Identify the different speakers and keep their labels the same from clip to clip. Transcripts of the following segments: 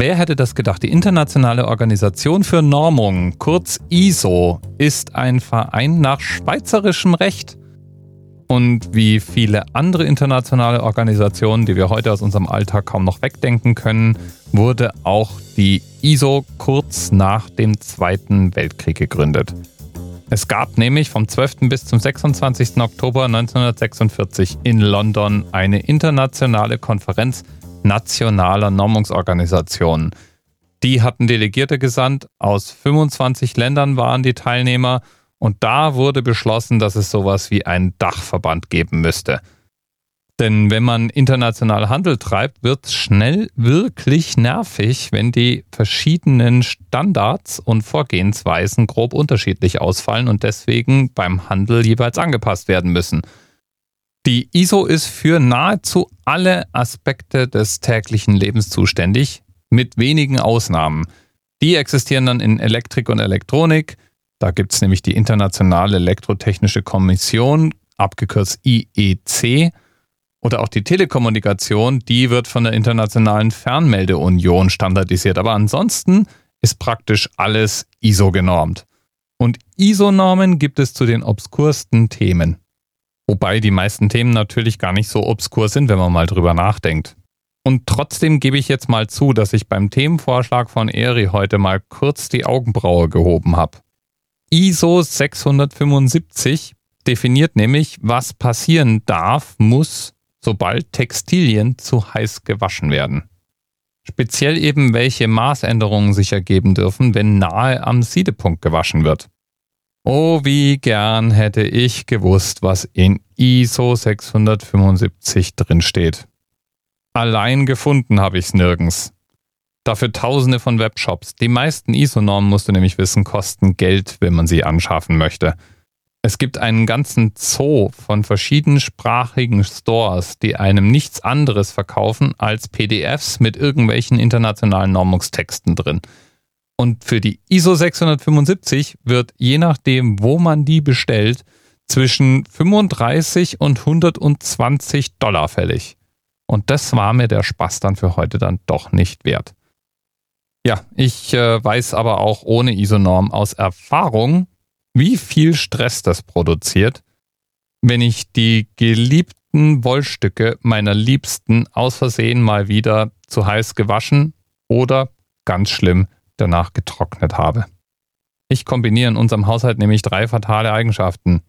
Speaker 1: Wer hätte das gedacht? Die Internationale Organisation für Normung, kurz ISO, ist ein Verein nach schweizerischem Recht. Und wie viele andere internationale Organisationen, die wir heute aus unserem Alltag kaum noch wegdenken können, wurde auch die ISO kurz nach dem Zweiten Weltkrieg gegründet. Es gab nämlich vom 12. bis zum 26. Oktober 1946 in London eine internationale Konferenz nationaler Normungsorganisationen. Die hatten Delegierte gesandt, aus 25 Ländern waren die Teilnehmer und da wurde beschlossen, dass es sowas wie einen Dachverband geben müsste. Denn wenn man international Handel treibt, wird es schnell wirklich nervig, wenn die verschiedenen Standards und Vorgehensweisen grob unterschiedlich ausfallen und deswegen beim Handel jeweils angepasst werden müssen. Die ISO ist für nahezu alle Aspekte des täglichen Lebens zuständig, mit wenigen Ausnahmen. Die existieren dann in Elektrik und Elektronik. Da gibt es nämlich die Internationale Elektrotechnische Kommission, abgekürzt IEC. Oder auch die Telekommunikation, die wird von der Internationalen Fernmeldeunion standardisiert. Aber ansonsten ist praktisch alles ISO genormt. Und ISO-Normen gibt es zu den obskursten Themen. Wobei die meisten Themen natürlich gar nicht so obskur sind, wenn man mal drüber nachdenkt. Und trotzdem gebe ich jetzt mal zu, dass ich beim Themenvorschlag von Eri heute mal kurz die Augenbraue gehoben habe. ISO 675 definiert nämlich, was passieren darf, muss, sobald Textilien zu heiß gewaschen werden. Speziell eben, welche Maßänderungen sich ergeben dürfen, wenn nahe am Siedepunkt gewaschen wird. Oh, wie gern hätte ich gewusst, was in ISO 675 drinsteht. Allein gefunden habe ich es nirgends. Dafür tausende von Webshops. Die meisten ISO-Normen, musst du nämlich wissen, kosten Geld, wenn man sie anschaffen möchte. Es gibt einen ganzen Zoo von verschiedensprachigen Stores, die einem nichts anderes verkaufen als PDFs mit irgendwelchen internationalen Normungstexten drin. Und für die ISO 675 wird je nachdem, wo man die bestellt, zwischen 35 und 120 Dollar fällig. Und das war mir der Spaß dann für heute dann doch nicht wert. Ja, ich äh, weiß aber auch ohne ISO-Norm aus Erfahrung, wie viel Stress das produziert, wenn ich die geliebten Wollstücke meiner Liebsten aus Versehen mal wieder zu heiß gewaschen oder ganz schlimm danach getrocknet habe. Ich kombiniere in unserem Haushalt nämlich drei fatale Eigenschaften.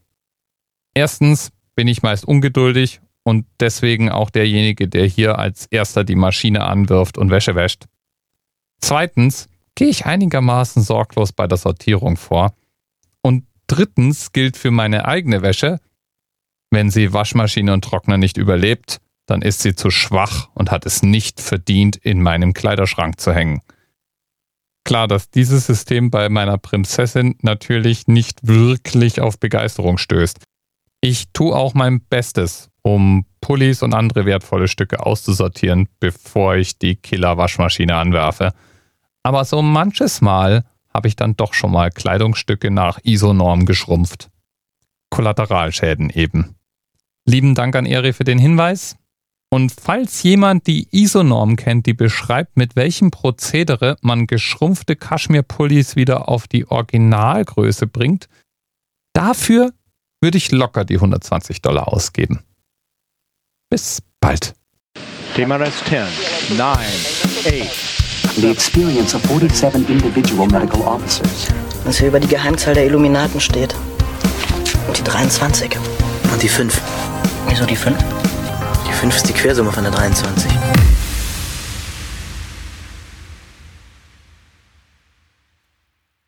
Speaker 1: Erstens bin ich meist ungeduldig und deswegen auch derjenige, der hier als erster die Maschine anwirft und Wäsche wäscht. Zweitens gehe ich einigermaßen sorglos bei der Sortierung vor. Und drittens gilt für meine eigene Wäsche, wenn sie Waschmaschine und Trockner nicht überlebt, dann ist sie zu schwach und hat es nicht verdient, in meinem Kleiderschrank zu hängen klar, dass dieses System bei meiner Prinzessin natürlich nicht wirklich auf Begeisterung stößt. Ich tue auch mein Bestes, um Pullis und andere wertvolle Stücke auszusortieren, bevor ich die Killer-Waschmaschine anwerfe. Aber so manches Mal habe ich dann doch schon mal Kleidungsstücke nach ISO-Norm geschrumpft. Kollateralschäden eben. Lieben Dank an Eri für den Hinweis. Und falls jemand die ISO-Norm kennt, die beschreibt, mit welchem Prozedere man geschrumpfte Kaschmir-Pullis wieder auf die Originalgröße bringt, dafür würde ich locker die 120 Dollar ausgeben. Bis bald.
Speaker 2: TMRS 10, 9, 8.
Speaker 3: The experience of 47 individual medical officers.
Speaker 4: Was hier über die Geheimzahl der Illuminaten steht. Und die 23.
Speaker 5: Und die 5.
Speaker 4: Wieso die 5?
Speaker 5: 5 ist die Quersumme von der 23.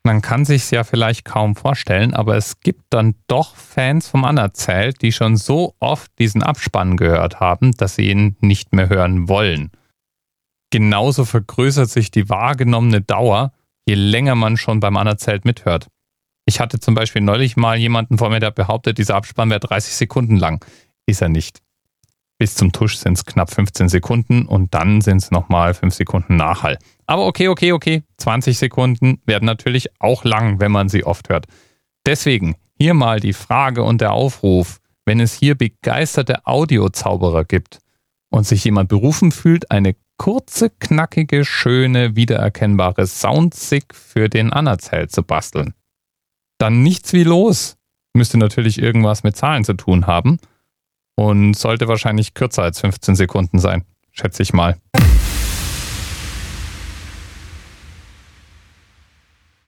Speaker 1: Man kann sich ja vielleicht kaum vorstellen, aber es gibt dann doch Fans vom Anerzählt, die schon so oft diesen Abspann gehört haben, dass sie ihn nicht mehr hören wollen. Genauso vergrößert sich die wahrgenommene Dauer, je länger man schon beim Anerzählt mithört. Ich hatte zum Beispiel neulich mal jemanden vor mir, der behauptet, dieser Abspann wäre 30 Sekunden lang. Ist er nicht. Bis zum Tusch sind es knapp 15 Sekunden und dann sind es nochmal 5 Sekunden Nachhall. Aber okay, okay, okay. 20 Sekunden werden natürlich auch lang, wenn man sie oft hört. Deswegen hier mal die Frage und der Aufruf, wenn es hier begeisterte Audiozauberer gibt und sich jemand berufen fühlt, eine kurze, knackige, schöne, wiedererkennbare Soundsig für den Anerzähl zu basteln. Dann nichts wie los. Müsste natürlich irgendwas mit Zahlen zu tun haben und sollte wahrscheinlich kürzer als 15 Sekunden sein, schätze ich mal.